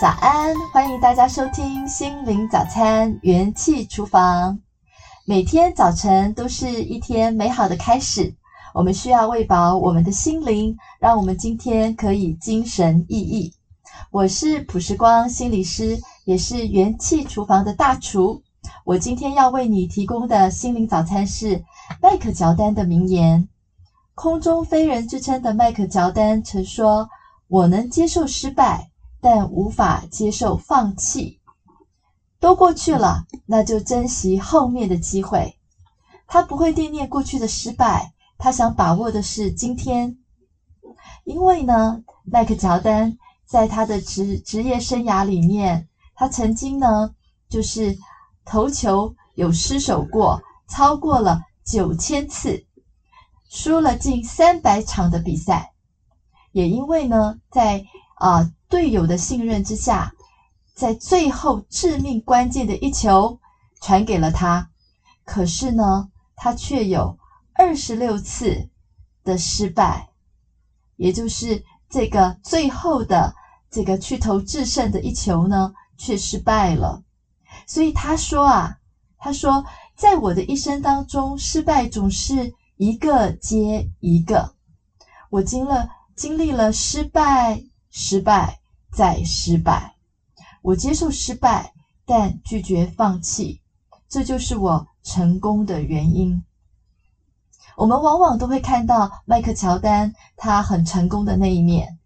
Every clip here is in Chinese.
早安，欢迎大家收听心灵早餐元气厨房。每天早晨都是一天美好的开始，我们需要喂饱我们的心灵，让我们今天可以精神奕奕。我是朴时光心理师，也是元气厨房的大厨。我今天要为你提供的心灵早餐是麦可乔丹的名言。空中飞人之称的麦克乔丹曾说：“我能接受失败。”但无法接受放弃，都过去了，那就珍惜后面的机会。他不会惦念过去的失败，他想把握的是今天。因为呢，麦克乔丹在他的职职业生涯里面，他曾经呢，就是投球有失手过，超过了九千次，输了近三百场的比赛。也因为呢，在啊。队友的信任之下，在最后致命关键的一球传给了他，可是呢，他却有二十六次的失败，也就是这个最后的这个去投制胜的一球呢，却失败了。所以他说啊，他说，在我的一生当中，失败总是一个接一个，我经了经历了失败，失败。再失败，我接受失败，但拒绝放弃，这就是我成功的原因。我们往往都会看到麦克乔丹他很成功的那一面，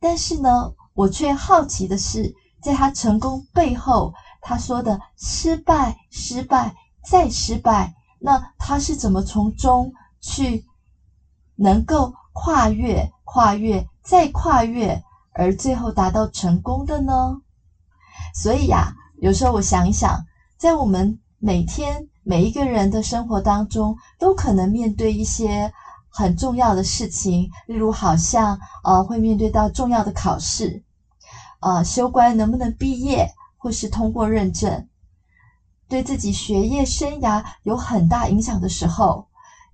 但是呢，我却好奇的是，在他成功背后，他说的失败、失败再失败，那他是怎么从中去能够跨越、跨越再跨越？而最后达到成功的呢？所以呀，有时候我想一想，在我们每天每一个人的生活当中，都可能面对一些很重要的事情，例如好像呃会面对到重要的考试，呃修关能不能毕业，或是通过认证，对自己学业生涯有很大影响的时候，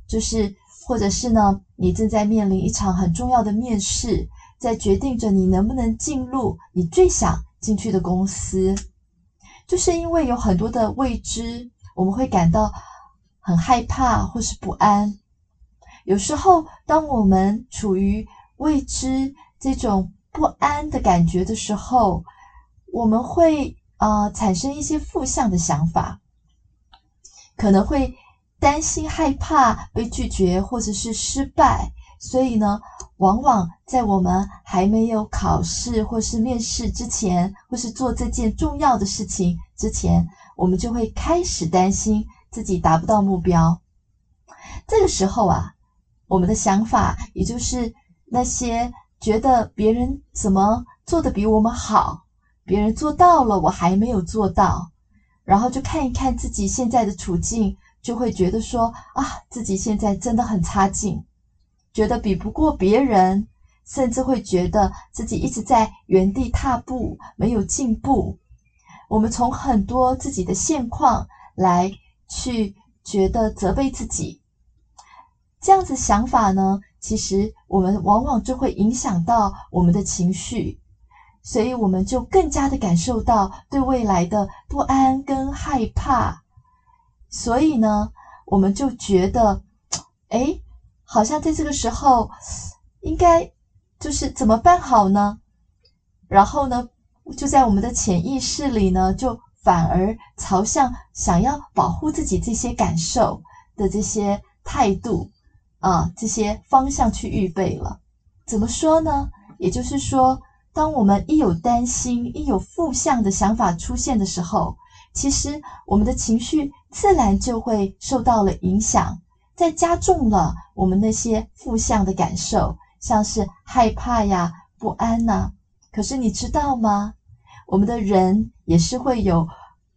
就是或者是呢，你正在面临一场很重要的面试。在决定着你能不能进入你最想进去的公司，就是因为有很多的未知，我们会感到很害怕或是不安。有时候，当我们处于未知这种不安的感觉的时候，我们会呃产生一些负向的想法，可能会担心害怕被拒绝或者是失败。所以呢，往往在我们还没有考试或是面试之前，或是做这件重要的事情之前，我们就会开始担心自己达不到目标。这个时候啊，我们的想法也就是那些觉得别人怎么做的比我们好，别人做到了，我还没有做到，然后就看一看自己现在的处境，就会觉得说啊，自己现在真的很差劲。觉得比不过别人，甚至会觉得自己一直在原地踏步，没有进步。我们从很多自己的现况来去觉得责备自己，这样子想法呢，其实我们往往就会影响到我们的情绪，所以我们就更加的感受到对未来的不安跟害怕。所以呢，我们就觉得，诶。好像在这个时候，应该就是怎么办好呢？然后呢，就在我们的潜意识里呢，就反而朝向想要保护自己这些感受的这些态度啊，这些方向去预备了。怎么说呢？也就是说，当我们一有担心、一有负向的想法出现的时候，其实我们的情绪自然就会受到了影响。再加重了我们那些负向的感受，像是害怕呀、不安呐。可是你知道吗？我们的人也是会有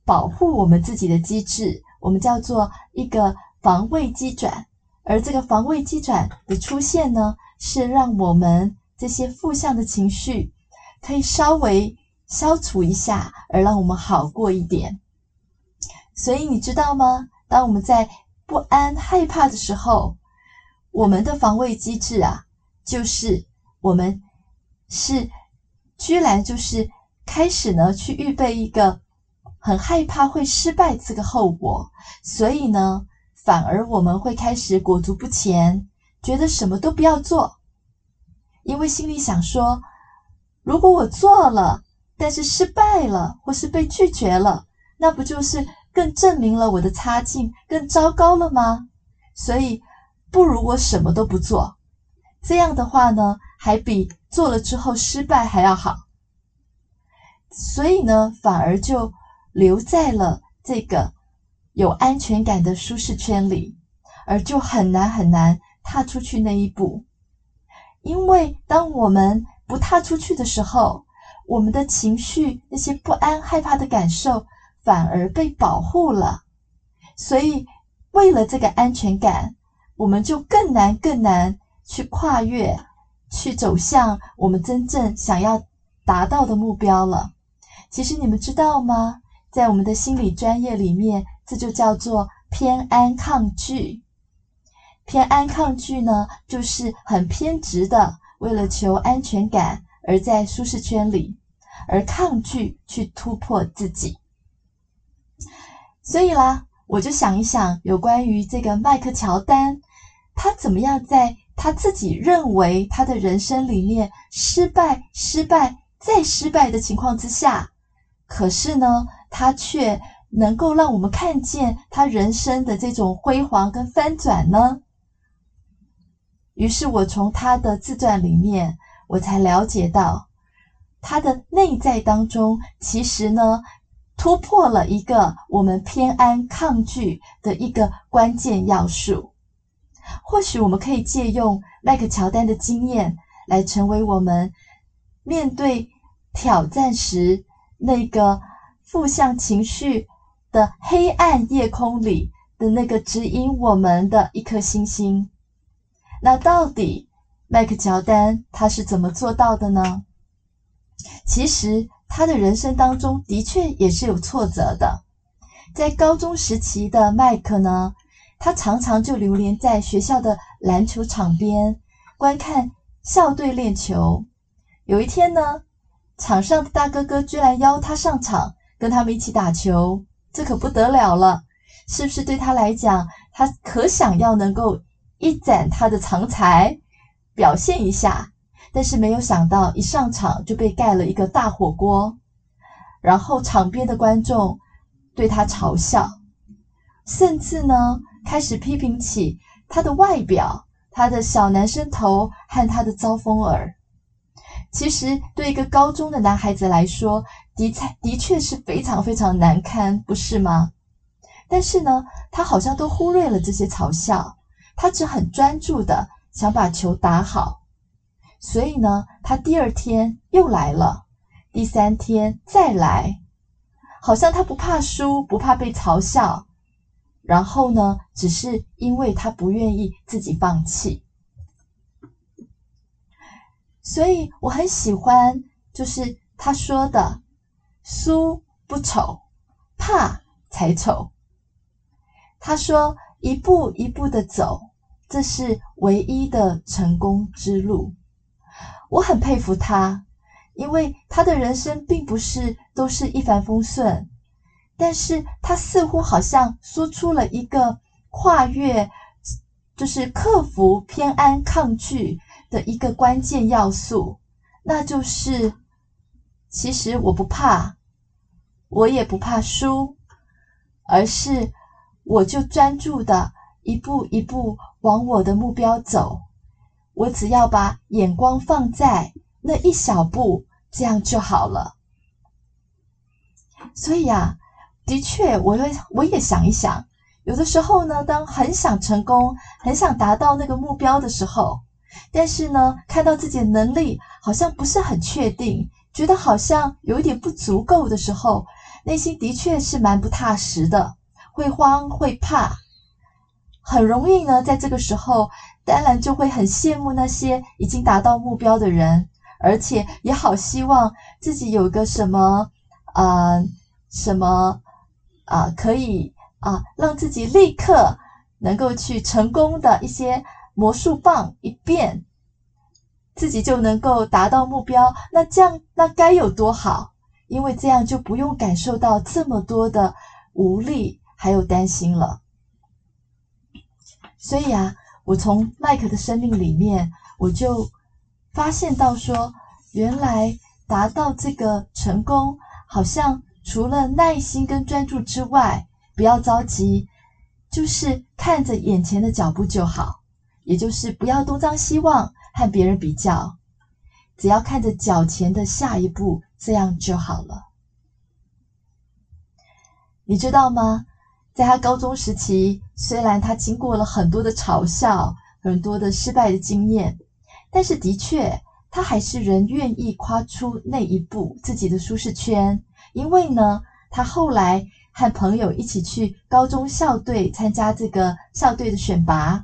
保护我们自己的机制，我们叫做一个防卫机转。而这个防卫机转的出现呢，是让我们这些负向的情绪可以稍微消除一下，而让我们好过一点。所以你知道吗？当我们在不安、害怕的时候，我们的防卫机制啊，就是我们是居然就是开始呢去预备一个很害怕会失败这个后果，所以呢，反而我们会开始裹足不前，觉得什么都不要做，因为心里想说，如果我做了，但是失败了，或是被拒绝了，那不就是更证明了我的差劲更糟糕了吗？所以不如我什么都不做，这样的话呢，还比做了之后失败还要好。所以呢，反而就留在了这个有安全感的舒适圈里，而就很难很难踏出去那一步。因为当我们不踏出去的时候，我们的情绪，那些不安、害怕的感受，反而被保护了。所以，为了这个安全感，我们就更难、更难去跨越，去走向我们真正想要达到的目标了。其实，你们知道吗？在我们的心理专业里面，这就叫做偏安抗拒。偏安抗拒呢，就是很偏执的，为了求安全感。而在舒适圈里，而抗拒去突破自己。所以啦，我就想一想，有关于这个麦克乔丹，他怎么样在他自己认为他的人生里面失败、失败再失败的情况之下，可是呢，他却能够让我们看见他人生的这种辉煌跟翻转呢？于是我从他的自传里面。我才了解到，他的内在当中，其实呢，突破了一个我们偏安抗拒的一个关键要素。或许我们可以借用麦克乔丹的经验，来成为我们面对挑战时那个负向情绪的黑暗夜空里的那个指引我们的一颗星星。那到底，麦克乔丹他是怎么做到的呢？其实他的人生当中的确也是有挫折的。在高中时期的麦克呢，他常常就流连在学校的篮球场边，观看校队练球。有一天呢，场上的大哥哥居然邀他上场，跟他们一起打球，这可不得了了，是不是对他来讲，他可想要能够一展他的长才？表现一下，但是没有想到一上场就被盖了一个大火锅，然后场边的观众对他嘲笑，甚至呢开始批评起他的外表、他的小男生头和他的招风耳。其实对一个高中的男孩子来说，的确的确是非常非常难堪，不是吗？但是呢，他好像都忽略了这些嘲笑，他只很专注的。想把球打好，所以呢，他第二天又来了，第三天再来，好像他不怕输，不怕被嘲笑，然后呢，只是因为他不愿意自己放弃。所以我很喜欢，就是他说的“输不丑，怕才丑”。他说：“一步一步的走。”这是唯一的成功之路。我很佩服他，因为他的人生并不是都是一帆风顺，但是他似乎好像说出了一个跨越，就是克服偏安抗拒的一个关键要素，那就是，其实我不怕，我也不怕输，而是我就专注的一步一步。往我的目标走，我只要把眼光放在那一小步，这样就好了。所以啊，的确，我会我也想一想，有的时候呢，当很想成功、很想达到那个目标的时候，但是呢，看到自己的能力好像不是很确定，觉得好像有一点不足够的时候，内心的确是蛮不踏实的，会慌会怕。很容易呢，在这个时候，当然就会很羡慕那些已经达到目标的人，而且也好希望自己有个什么，呃，什么，啊、可以啊、让自己立刻能够去成功的一些魔术棒一变，自己就能够达到目标。那这样，那该有多好？因为这样就不用感受到这么多的无力还有担心了。所以啊，我从麦克的生命里面，我就发现到说，原来达到这个成功，好像除了耐心跟专注之外，不要着急，就是看着眼前的脚步就好，也就是不要东张西望和别人比较，只要看着脚前的下一步，这样就好了。你知道吗？在他高中时期，虽然他经过了很多的嘲笑，很多的失败的经验，但是的确，他还是仍愿意跨出那一步自己的舒适圈。因为呢，他后来和朋友一起去高中校队参加这个校队的选拔，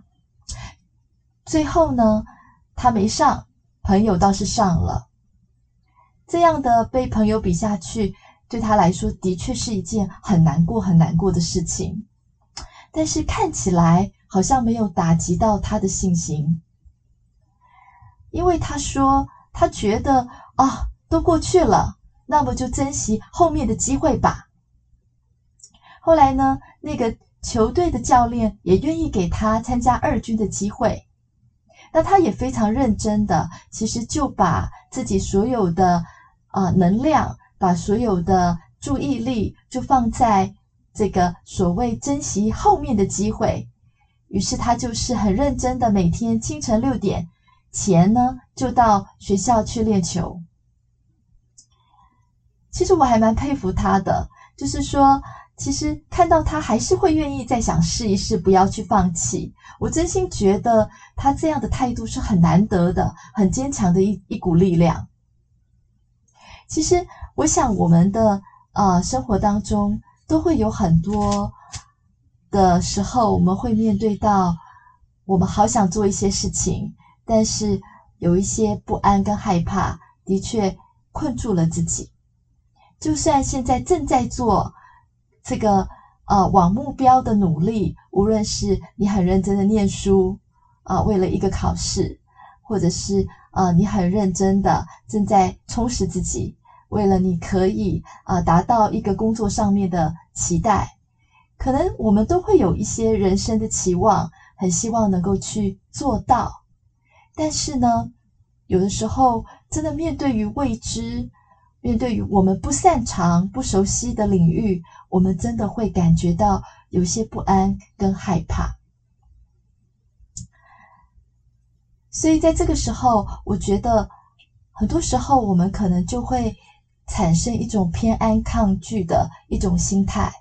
最后呢，他没上，朋友倒是上了。这样的被朋友比下去。对他来说，的确是一件很难过、很难过的事情，但是看起来好像没有打击到他的信心，因为他说他觉得啊、都过去了，那么就珍惜后面的机会吧。后来呢，那个球队的教练也愿意给他参加二军的机会，那他也非常认真的，其实就把自己所有的啊、能量。把所有的注意力就放在这个所谓珍惜后面的机会，于是他就是很认真的每天清晨六点前呢，就到学校去练球。其实我还蛮佩服他的，就是说，其实看到他还是会愿意再想试一试，不要去放弃。我真心觉得他这样的态度是很难得的，很坚强的一一股力量。其实。我想，我们的呃生活当中都会有很多的时候，我们会面对到我们好想做一些事情，但是有一些不安跟害怕，的确困住了自己。就算现在正在做这个呃往目标的努力，无论是你很认真的念书啊，为了一个考试，或者是呃你很认真的正在充实自己。为了你可以啊达到一个工作上面的期待，可能我们都会有一些人生的期望，很希望能够去做到。但是呢，有的时候真的面对于未知，面对于我们不擅长、不熟悉的领域，我们真的会感觉到有些不安跟害怕。所以在这个时候，我觉得很多时候我们可能就会。产生一种偏安抗拒的一种心态，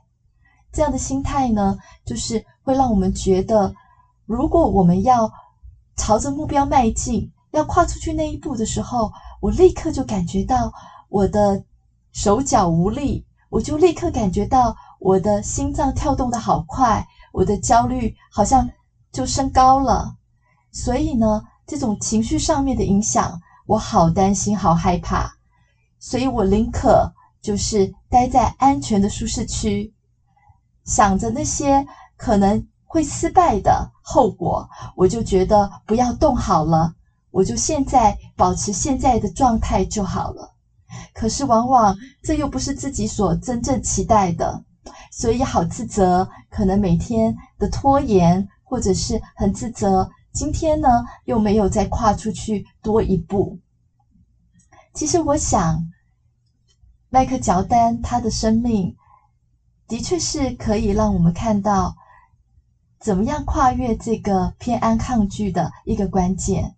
这样的心态呢，就是会让我们觉得，如果我们要朝着目标迈进，要跨出去那一步的时候，我立刻就感觉到我的手脚无力，我就立刻感觉到我的心脏跳动的好快，我的焦虑好像就升高了。所以呢，这种情绪上面的影响，我好担心，好害怕。所以我宁可就是待在安全的舒适区，想着那些可能会失败的后果，我就觉得不要动好了，我就现在保持现在的状态就好了。可是往往这又不是自己所真正期待的，所以好自责，可能每天的拖延，或者是很自责，今天呢又没有再跨出去多一步。其实我想，麦克乔丹他的生命的确是可以让我们看到，怎么样跨越这个偏安抗拒的一个关键。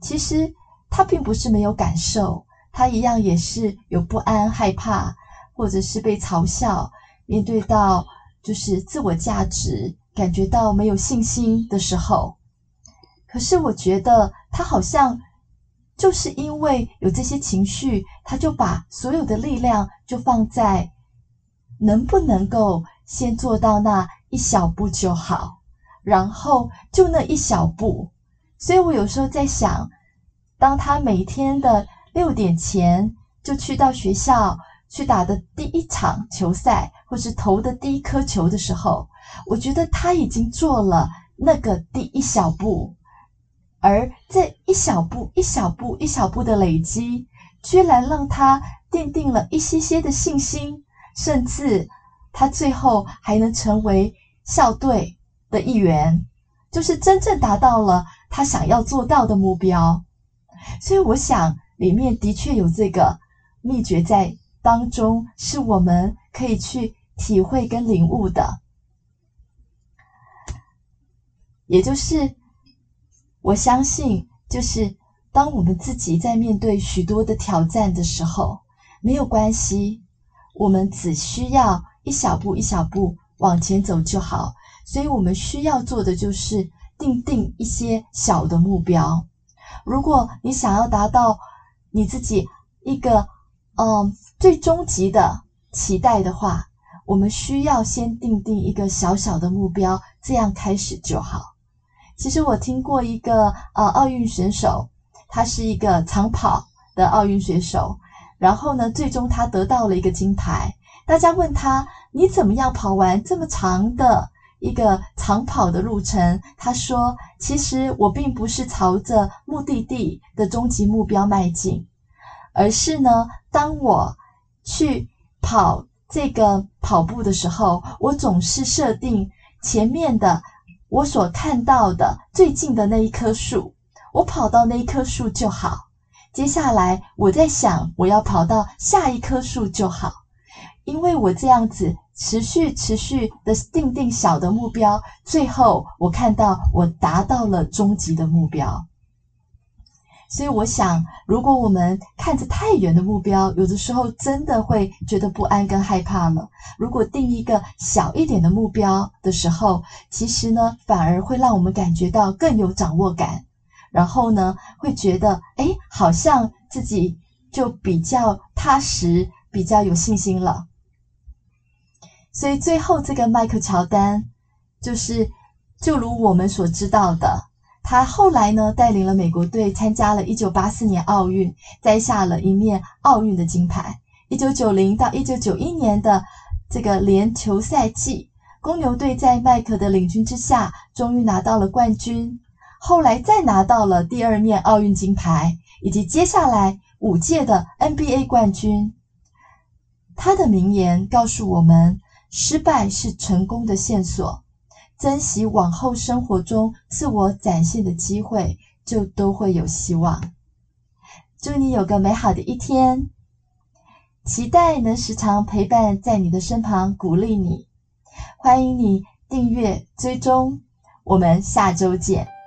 其实他并不是没有感受，他一样也是有不安、害怕，或者是被嘲笑，面对到就是自我价值感觉到没有信心的时候。可是我觉得他好像。就是因为有这些情绪，他就把所有的力量就放在能不能够先做到那一小步就好，然后就那一小步。所以我有时候在想，当他每天的六点前就去到学校去打的第一场球赛，或是投的第一颗球的时候，我觉得他已经做了那个第一小步。而这一小步、一小步、一小步的累积，居然让他奠定了一些些的信心，甚至他最后还能成为校队的一员，就是真正达到了他想要做到的目标。所以，我想里面的确有这个秘诀在当中，是我们可以去体会跟领悟的。也就是，我相信，就是当我们自己在面对许多的挑战的时候，没有关系，我们只需要一小步一小步往前走就好。所以我们需要做的就是定定一些小的目标。如果你想要达到你自己一个嗯最终极的期待的话，我们需要先定定一个小小的目标，这样开始就好。其实我听过一个呃奥运选手，他是一个长跑的奥运选手，然后呢，最终他得到了一个金牌。大家问他，你怎么样跑完这么长的？一个长跑的路程，他说：“其实我并不是朝着目的地的终极目标迈进，而是呢，当我去跑这个跑步的时候，我总是设定前面的我所看到的最近的那一棵树，我跑到那一棵树就好。接下来我在想，我要跑到下一棵树就好，因为我这样子。”持续持续的定定小的目标，最后我看到我达到了终极的目标。所以我想，如果我们看着太远的目标，有的时候真的会觉得不安跟害怕了。如果定一个小一点的目标的时候，其实呢，反而会让我们感觉到更有掌握感，然后呢，会觉得，诶，好像自己就比较踏实，比较有信心了。所以最后，这个迈克乔丹，就是就如我们所知道的，他后来呢带领了美国队参加了1984年奥运，摘下了一面奥运的金牌。1990到1991年的这个连球赛季，公牛队在迈克的领军之下，终于拿到了冠军。后来再拿到了第二面奥运金牌，以及接下来五届的 NBA 冠军。他的名言告诉我们。失败是成功的线索，珍惜往后生活中自我展现的机会，就都会有希望。祝你有个美好的一天，期待能时常陪伴在你的身旁，鼓励你。欢迎你订阅追踪，我们下周见。